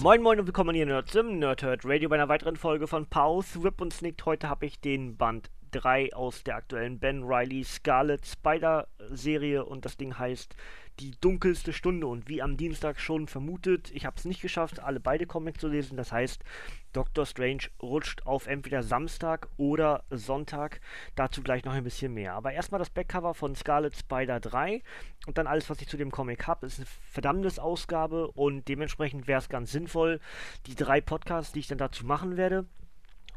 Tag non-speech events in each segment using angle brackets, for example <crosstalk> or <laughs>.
Moin Moin und willkommen hier Nerds im Nerdhurt Radio bei einer weiteren Folge von Pause, Whip und Snicked. Heute habe ich den Band 3 aus der aktuellen Ben Riley Scarlet Spider Serie und das Ding heißt Die dunkelste Stunde und wie am Dienstag schon vermutet, ich habe es nicht geschafft, alle beide Comics zu lesen. Das heißt, Doctor Strange rutscht auf entweder Samstag oder Sonntag. Dazu gleich noch ein bisschen mehr. Aber erstmal das Backcover von Scarlet Spider 3 und dann alles, was ich zu dem Comic habe. ist eine verdammtes Ausgabe und dementsprechend wäre es ganz sinnvoll, die drei Podcasts, die ich dann dazu machen werde,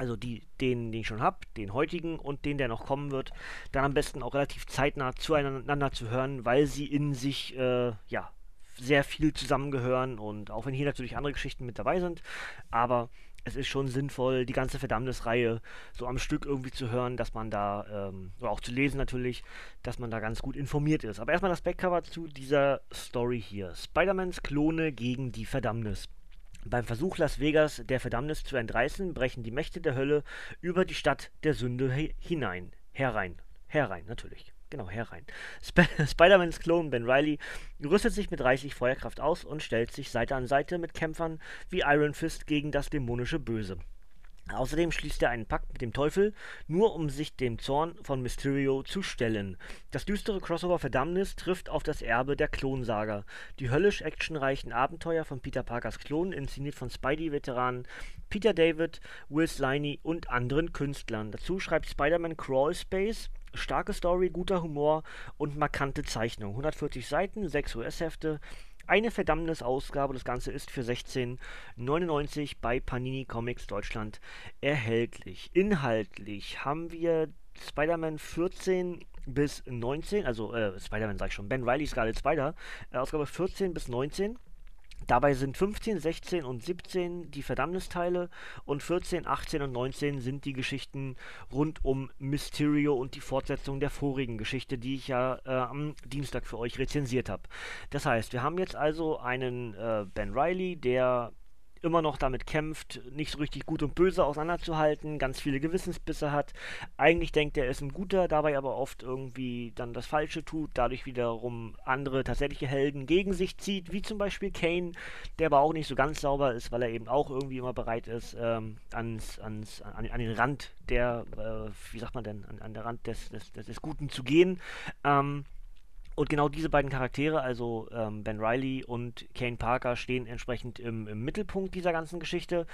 also die, den, den ich schon habe, den heutigen und den, der noch kommen wird, dann am besten auch relativ zeitnah zueinander zu hören, weil sie in sich, äh, ja, sehr viel zusammengehören und auch wenn hier natürlich andere Geschichten mit dabei sind, aber es ist schon sinnvoll, die ganze Verdammnisreihe so am Stück irgendwie zu hören, dass man da, ähm, oder auch zu lesen natürlich, dass man da ganz gut informiert ist. Aber erstmal das Backcover zu dieser Story hier. Spider-Mans Klone gegen die Verdammnis. Beim Versuch Las Vegas der Verdammnis zu entreißen, brechen die Mächte der Hölle über die Stadt der Sünde hinein. Herein. Herein, natürlich. Genau, herein. Sp <laughs> Spider-Mans Klon Ben Riley rüstet sich mit reichlich Feuerkraft aus und stellt sich Seite an Seite mit Kämpfern wie Iron Fist gegen das dämonische Böse. Außerdem schließt er einen Pakt mit dem Teufel, nur um sich dem Zorn von Mysterio zu stellen. Das düstere Crossover Verdammnis trifft auf das Erbe der Klonsaga. Die höllisch actionreichen Abenteuer von Peter Parkers Klon, inszeniert von Spidey-Veteranen Peter David, Will Sliney und anderen Künstlern. Dazu schreibt Spider-Man Crawl Space Starke Story, guter Humor und markante Zeichnung. 140 Seiten, 6 US-Hefte, eine Verdammnisausgabe. Das Ganze ist für 16,99 bei Panini Comics Deutschland erhältlich. Inhaltlich haben wir Spider-Man 14 bis 19, also äh, Spider-Man sag ich schon, Ben Riley Scarlet Spider, äh, Ausgabe 14 bis 19. Dabei sind 15, 16 und 17 die Verdammnisteile und 14, 18 und 19 sind die Geschichten rund um Mysterio und die Fortsetzung der vorigen Geschichte, die ich ja äh, am Dienstag für euch rezensiert habe. Das heißt, wir haben jetzt also einen äh, Ben Riley, der immer noch damit kämpft, nicht so richtig gut und böse auseinanderzuhalten, ganz viele Gewissensbisse hat. Eigentlich denkt er, er ist ein guter, dabei aber oft irgendwie dann das Falsche tut, dadurch wiederum andere tatsächliche Helden gegen sich zieht, wie zum Beispiel Kane, der aber auch nicht so ganz sauber ist, weil er eben auch irgendwie immer bereit ist, ähm, ans, ans, an, an, den Rand der, äh, wie sagt man denn, an, an der Rand des, des, des Guten zu gehen. Ähm, und genau diese beiden Charaktere, also ähm, Ben Riley und Kane Parker, stehen entsprechend im, im, Mittelpunkt dieser ganzen Geschichte.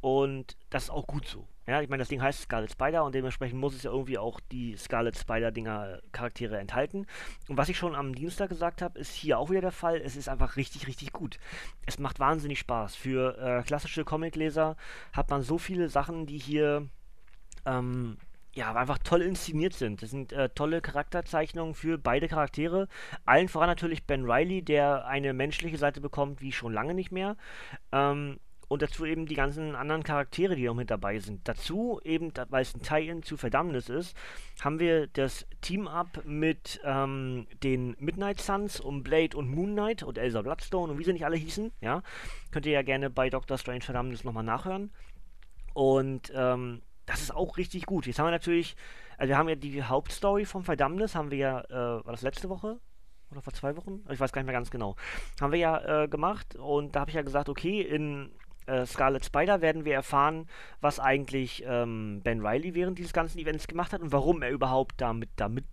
Und das ist auch gut so. Ja, ich meine, das Ding heißt Scarlet Spider und dementsprechend muss es ja irgendwie auch die Scarlet Spider-Dinger Charaktere enthalten. Und was ich schon am Dienstag gesagt habe, ist hier auch wieder der Fall. Es ist einfach richtig, richtig gut. Es macht wahnsinnig Spaß. Für äh, klassische Comicleser hat man so viele Sachen, die hier ähm, ja, einfach toll inszeniert sind. Das sind äh, tolle Charakterzeichnungen für beide Charaktere. Allen voran natürlich Ben Riley, der eine menschliche Seite bekommt, wie schon lange nicht mehr. Ähm, und dazu eben die ganzen anderen Charaktere, die noch mit dabei sind. Dazu eben, weil es ein Tie-In zu Verdammnis ist, haben wir das Team-Up mit ähm, den Midnight Suns um Blade und Moon Knight und Elsa Bloodstone und wie sie nicht alle hießen. Ja, könnt ihr ja gerne bei Doctor Strange Verdammnis nochmal nachhören. Und ähm, das ist auch richtig gut. Jetzt haben wir natürlich, also wir haben ja die Hauptstory vom Verdammnis, haben wir ja, äh, war das letzte Woche? Oder vor zwei Wochen? Ich weiß gar nicht mehr ganz genau. Haben wir ja äh, gemacht und da habe ich ja gesagt, okay, in äh, Scarlet Spider werden wir erfahren, was eigentlich ähm, Ben Riley während dieses ganzen Events gemacht hat und warum er überhaupt damit, damit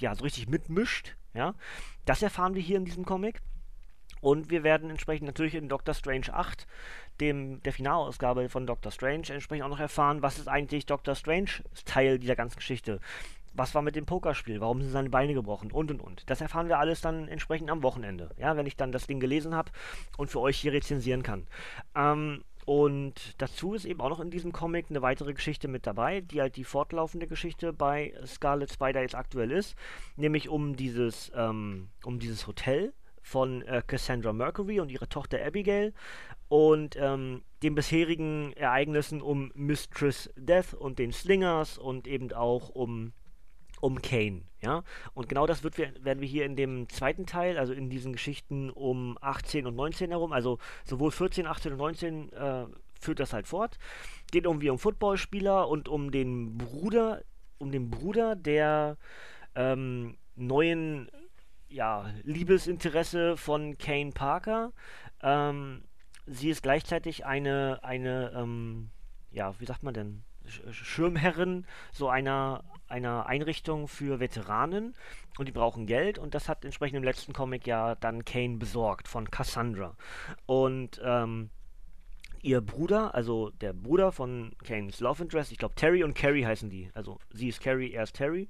ja, so richtig mitmischt. Ja, das erfahren wir hier in diesem Comic. Und wir werden entsprechend natürlich in Doctor Strange 8, dem, der Finalausgabe von Doctor Strange, entsprechend auch noch erfahren, was ist eigentlich Doctor Strange Teil dieser ganzen Geschichte. Was war mit dem Pokerspiel? Warum sind seine Beine gebrochen? Und und und. Das erfahren wir alles dann entsprechend am Wochenende. Ja, wenn ich dann das Ding gelesen habe und für euch hier rezensieren kann. Ähm, und dazu ist eben auch noch in diesem Comic eine weitere Geschichte mit dabei, die halt die fortlaufende Geschichte bei Scarlet Spider jetzt aktuell ist, nämlich um dieses, ähm, um dieses Hotel, von äh, Cassandra Mercury und ihrer Tochter Abigail und ähm, den bisherigen Ereignissen um Mistress Death und den Slingers und eben auch um um Kane, ja. Und genau das wird, werden wir hier in dem zweiten Teil, also in diesen Geschichten um 18 und 19 herum, also sowohl 14, 18 und 19 äh, führt das halt fort. Geht irgendwie um Footballspieler und um den Bruder, um den Bruder der ähm, neuen ja, Liebesinteresse von Kane Parker. Ähm, sie ist gleichzeitig eine, eine ähm, ja, wie sagt man denn, Schirmherrin so einer, einer Einrichtung für Veteranen und die brauchen Geld und das hat entsprechend im letzten Comic ja dann Kane besorgt von Cassandra. Und ähm, ihr Bruder, also der Bruder von Kanes Love Interest, ich glaube Terry und Carrie heißen die. Also sie ist Carrie, er ist Terry.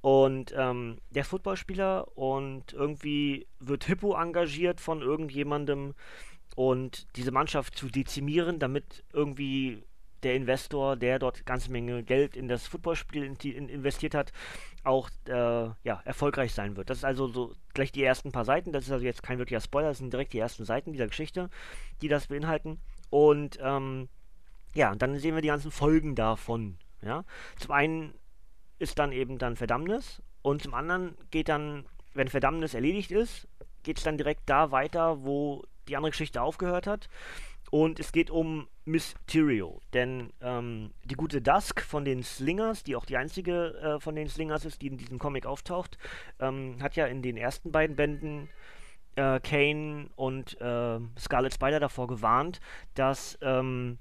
Und ähm, der ist Footballspieler und irgendwie wird Hippo engagiert von irgendjemandem und diese Mannschaft zu dezimieren, damit irgendwie der Investor, der dort ganze Menge Geld in das Footballspiel in, in, investiert hat, auch äh, ja, erfolgreich sein wird. Das ist also so gleich die ersten paar Seiten. Das ist also jetzt kein wirklicher Spoiler, das sind direkt die ersten Seiten dieser Geschichte, die das beinhalten. Und ähm, ja, dann sehen wir die ganzen Folgen davon. Ja? Zum einen ist dann eben dann Verdammnis und zum anderen geht dann, wenn Verdammnis erledigt ist, geht es dann direkt da weiter, wo die andere Geschichte aufgehört hat. Und es geht um Mysterio, denn ähm, die gute Dusk von den Slingers, die auch die einzige äh, von den Slingers ist, die in diesem Comic auftaucht, ähm, hat ja in den ersten beiden Bänden äh, Kane und äh, Scarlet Spider davor gewarnt, dass, ähm,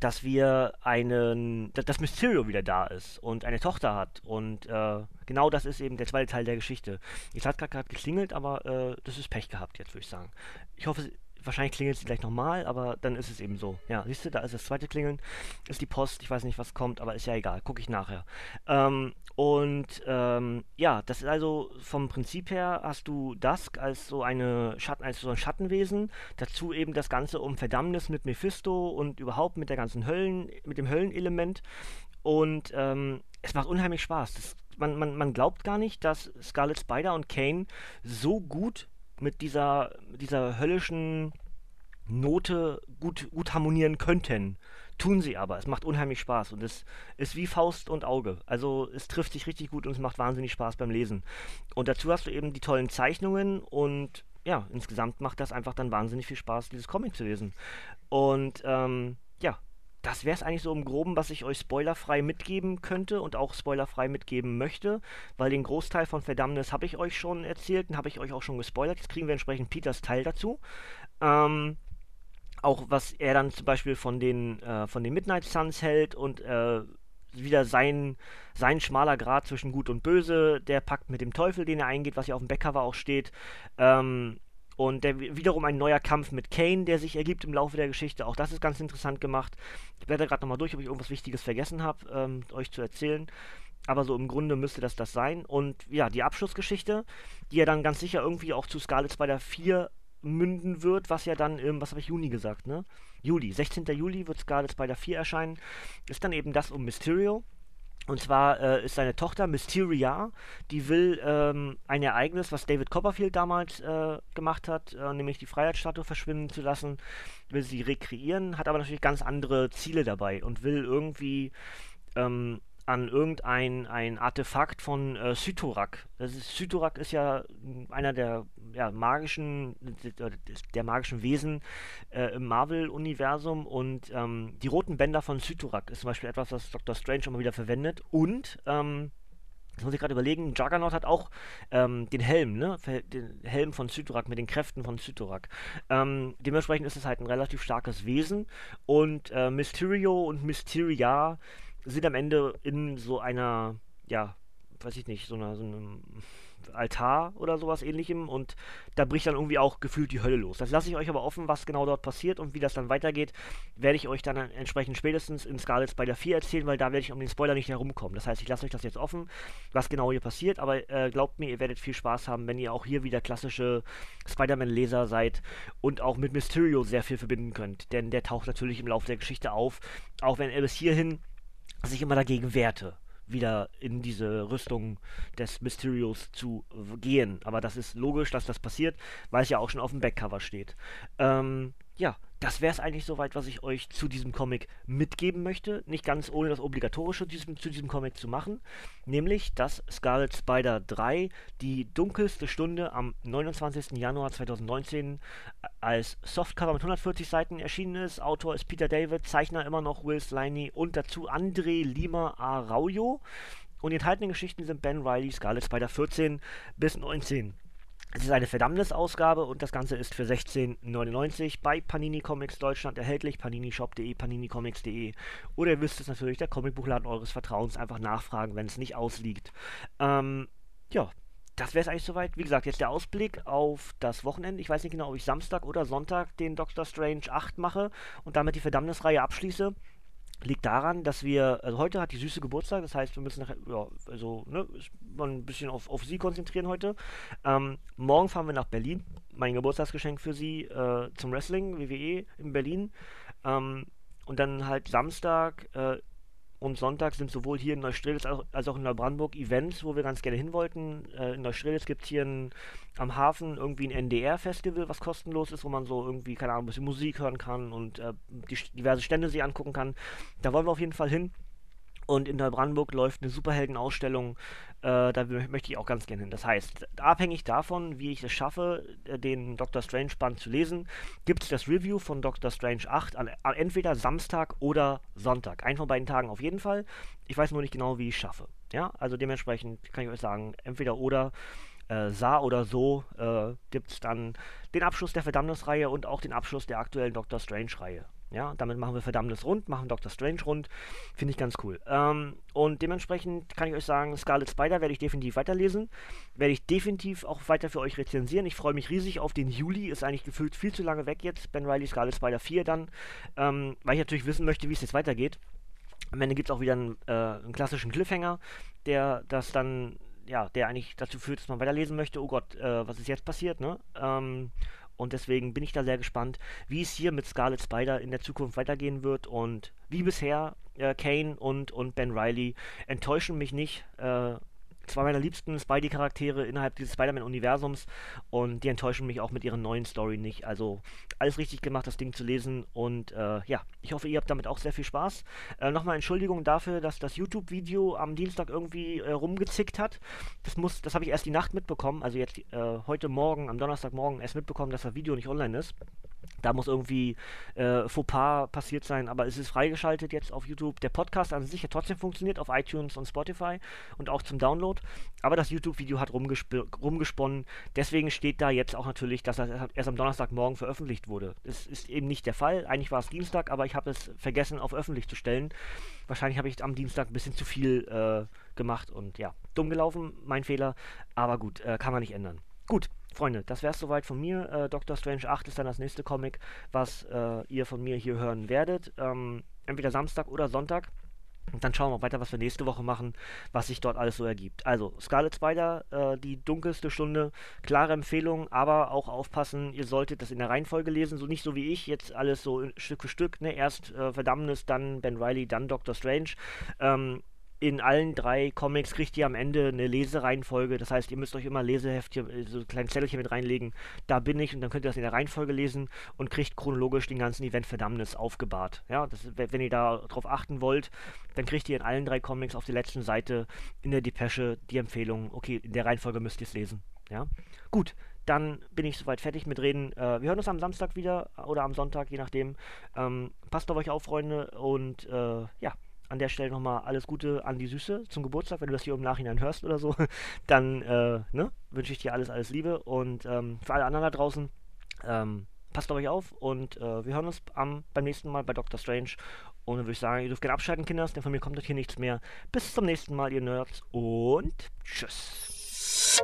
dass wir einen, dass, Mysterio wieder da ist und eine Tochter hat. Und äh, genau das ist eben der zweite Teil der Geschichte. Ich hat gerade geklingelt, aber äh, das ist Pech gehabt jetzt, würde ich sagen. Ich hoffe, wahrscheinlich klingelt sie gleich nochmal, aber dann ist es eben so. Ja, siehst du, da ist das zweite Klingeln, ist die Post, ich weiß nicht, was kommt, aber ist ja egal, gucke ich nachher. Ähm, und ähm, ja, das ist also vom Prinzip her hast du Dusk als so eine Schatten, als so ein Schattenwesen, dazu eben das Ganze um Verdammnis mit Mephisto und überhaupt mit der ganzen Höllen, mit dem Höllenelement. Und ähm, es macht unheimlich Spaß. Das, man, man, man glaubt gar nicht, dass Scarlet Spider und Kane so gut mit dieser, dieser höllischen Note gut, gut harmonieren könnten. Tun sie aber. Es macht unheimlich Spaß und es ist wie Faust und Auge. Also es trifft sich richtig gut und es macht wahnsinnig Spaß beim Lesen. Und dazu hast du eben die tollen Zeichnungen und ja, insgesamt macht das einfach dann wahnsinnig viel Spaß, dieses Comic zu lesen. Und ähm, ja, das wäre es eigentlich so im Groben, was ich euch spoilerfrei mitgeben könnte und auch spoilerfrei mitgeben möchte, weil den Großteil von Verdammnis habe ich euch schon erzählt und habe ich euch auch schon gespoilert. Jetzt kriegen wir entsprechend Peters Teil dazu. Ähm, auch was er dann zum Beispiel von den, äh, von den Midnight Suns hält und äh, wieder sein, sein schmaler Grad zwischen Gut und Böse, der Pakt mit dem Teufel, den er eingeht, was ja auf dem Backcover auch steht. Ähm, und der, wiederum ein neuer Kampf mit Kane, der sich ergibt im Laufe der Geschichte. Auch das ist ganz interessant gemacht. Ich werde gerade nochmal durch, ob ich irgendwas Wichtiges vergessen habe, ähm, euch zu erzählen. Aber so im Grunde müsste das das sein. Und ja, die Abschlussgeschichte, die ja dann ganz sicher irgendwie auch zu Scarlet Spider 4 münden wird, was ja dann im, was habe ich, Juni gesagt, ne? Juli, 16. Juli wird Scarlet Spider 4 erscheinen. Ist dann eben das um Mysterio. Und zwar äh, ist seine Tochter Mysteria, die will ähm, ein Ereignis, was David Copperfield damals äh, gemacht hat, äh, nämlich die Freiheitsstatue verschwinden zu lassen, will sie rekreieren, hat aber natürlich ganz andere Ziele dabei und will irgendwie ähm, an irgendein ein Artefakt von äh, Sytorak. Ist, Sytorak ist ja einer der ja, magischen, der magischen Wesen äh, im Marvel-Universum und ähm, die roten Bänder von Sytorak ist zum Beispiel etwas, was Dr. Strange immer wieder verwendet und ähm, das muss ich gerade überlegen, Juggernaut hat auch ähm, den Helm, ne? Den Helm von Sytorak mit den Kräften von Sytorak. Ähm, dementsprechend ist es halt ein relativ starkes Wesen. Und äh, Mysterio und Mysteria sind am Ende in so einer, ja, weiß ich nicht, so einer, so einem Altar oder sowas ähnlichem und da bricht dann irgendwie auch gefühlt die Hölle los. Das lasse ich euch aber offen, was genau dort passiert und wie das dann weitergeht, werde ich euch dann entsprechend spätestens in Scarlet Spider 4 erzählen, weil da werde ich um den Spoiler nicht herumkommen. Das heißt, ich lasse euch das jetzt offen, was genau hier passiert, aber äh, glaubt mir, ihr werdet viel Spaß haben, wenn ihr auch hier wieder klassische Spider-Man-Leser seid und auch mit Mysterio sehr viel verbinden könnt, denn der taucht natürlich im Laufe der Geschichte auf, auch wenn er bis hierhin sich immer dagegen wehrte. wieder in diese Rüstung des Mysterios zu gehen. Aber das ist logisch, dass das passiert, weil es ja auch schon auf dem Backcover steht. Ähm, ja, das wäre es eigentlich soweit, was ich euch zu diesem Comic mitgeben möchte. Nicht ganz ohne das Obligatorische diesem, zu diesem Comic zu machen. Nämlich, dass Scarlet Spider 3 die dunkelste Stunde am 29. Januar 2019 als Softcover mit 140 Seiten erschienen ist. Autor ist Peter David, Zeichner immer noch Will Sliney und dazu André Lima Araujo. Und die enthaltenen Geschichten sind Ben Riley, Scarlet Spider 14 bis 19. Es ist eine Verdammnisausgabe und das Ganze ist für 16,99 bei Panini Comics Deutschland erhältlich. paninishop.de, paninicomics.de oder ihr wisst es natürlich, der Comicbuchladen eures Vertrauens. Einfach nachfragen, wenn es nicht ausliegt. Ähm, ja, das wäre es eigentlich soweit. Wie gesagt, jetzt der Ausblick auf das Wochenende. Ich weiß nicht genau, ob ich Samstag oder Sonntag den Doctor Strange 8 mache und damit die Verdammnisreihe abschließe liegt daran, dass wir, also heute hat die Süße Geburtstag, das heißt, wir müssen nachher, ja, also, ne, mal ein bisschen auf, auf sie konzentrieren heute. Ähm, morgen fahren wir nach Berlin, mein Geburtstagsgeschenk für sie äh, zum Wrestling, WWE in Berlin. Ähm, und dann halt Samstag äh, und Sonntag sind sowohl hier in Neustrelitz als auch in Neubrandenburg Events, wo wir ganz gerne hin wollten. Äh, in Neustrelitz gibt es hier ein, am Hafen irgendwie ein NDR-Festival, was kostenlos ist, wo man so irgendwie, keine Ahnung, ein bisschen Musik hören kann und äh, die, diverse Stände sich angucken kann. Da wollen wir auf jeden Fall hin. Und in Neubrandenburg läuft eine Superheldenausstellung, äh, da möchte ich auch ganz gerne hin. Das heißt, abhängig davon, wie ich es schaffe, äh, den Doctor Strange Band zu lesen, gibt es das Review von Doctor Strange 8 an, an, entweder Samstag oder Sonntag. Einen von beiden Tagen auf jeden Fall. Ich weiß nur nicht genau, wie ich es schaffe. Ja, also dementsprechend kann ich euch sagen, entweder oder. Äh, sah oder so äh, gibt es dann den Abschluss der Verdammnisreihe und auch den Abschluss der aktuellen Doctor Strange-Reihe. Ja, damit machen wir Verdammnis rund, machen Doctor Strange rund. Finde ich ganz cool. Ähm, und dementsprechend kann ich euch sagen, Scarlet Spider werde ich definitiv weiterlesen. Werde ich definitiv auch weiter für euch rezensieren. Ich freue mich riesig auf den Juli. Ist eigentlich gefühlt viel zu lange weg jetzt. Ben Riley Scarlet Spider 4 dann. Ähm, weil ich natürlich wissen möchte, wie es jetzt weitergeht. Am Ende gibt es auch wieder einen, äh, einen klassischen Cliffhanger, der das dann ja, der eigentlich dazu führt, dass man weiterlesen möchte, oh Gott, äh, was ist jetzt passiert, ne? Ähm, und deswegen bin ich da sehr gespannt, wie es hier mit Scarlet Spider in der Zukunft weitergehen wird. Und wie bisher, äh, Kane und, und Ben Riley enttäuschen mich nicht. Äh, zwei meiner liebsten Spidey-Charaktere innerhalb dieses Spider-Man-Universums und die enttäuschen mich auch mit ihrer neuen Story nicht. Also alles richtig gemacht, das Ding zu lesen und äh, ja, ich hoffe, ihr habt damit auch sehr viel Spaß. Äh, Nochmal Entschuldigung dafür, dass das YouTube-Video am Dienstag irgendwie äh, rumgezickt hat. Das muss, das habe ich erst die Nacht mitbekommen, also jetzt äh, heute Morgen, am Donnerstagmorgen erst mitbekommen, dass das Video nicht online ist. Da muss irgendwie äh, Fauxpas passiert sein, aber es ist freigeschaltet jetzt auf YouTube. Der Podcast an sich hat trotzdem funktioniert auf iTunes und Spotify und auch zum Download. Aber das YouTube-Video hat rumgesp rumgesponnen. Deswegen steht da jetzt auch natürlich, dass er erst am Donnerstagmorgen veröffentlicht wurde. Das ist eben nicht der Fall. Eigentlich war es Dienstag, aber ich habe es vergessen, auf öffentlich zu stellen. Wahrscheinlich habe ich am Dienstag ein bisschen zu viel äh, gemacht und ja, dumm gelaufen, mein Fehler. Aber gut, äh, kann man nicht ändern. Freunde, das wäre es soweit von mir. Äh, Doctor Strange 8 ist dann das nächste Comic, was äh, ihr von mir hier hören werdet. Ähm, entweder Samstag oder Sonntag. Und dann schauen wir weiter, was wir nächste Woche machen, was sich dort alles so ergibt. Also, Scarlet Spider, äh, die dunkelste Stunde, klare Empfehlung, aber auch aufpassen, ihr solltet das in der Reihenfolge lesen, so nicht so wie ich, jetzt alles so Stück für Stück, ne? Erst äh, Verdammnis, dann Ben Riley, dann Doctor Strange. Ähm, in allen drei Comics kriegt ihr am Ende eine Lesereihenfolge. Das heißt, ihr müsst euch immer Leseheftchen, äh, so kleine Zettelchen mit reinlegen. Da bin ich und dann könnt ihr das in der Reihenfolge lesen und kriegt chronologisch den ganzen Event Verdammnis aufgebahrt. Ja, das, wenn ihr darauf achten wollt, dann kriegt ihr in allen drei Comics auf der letzten Seite in der Depesche die Empfehlung, okay, in der Reihenfolge müsst ihr es lesen. Ja, gut, dann bin ich soweit fertig mit Reden. Äh, wir hören uns am Samstag wieder oder am Sonntag, je nachdem. Ähm, passt auf euch auf, Freunde, und äh, ja an der Stelle nochmal alles Gute an die Süße zum Geburtstag, wenn du das hier im Nachhinein hörst oder so, <laughs> dann äh, ne, wünsche ich dir alles, alles Liebe und ähm, für alle anderen da draußen, ähm, passt auf euch auf und äh, wir hören uns am, beim nächsten Mal bei Doctor Strange und dann würde ich sagen, ihr dürft gerne abschalten, Kinders, denn von mir kommt das hier nichts mehr. Bis zum nächsten Mal, ihr Nerds und tschüss.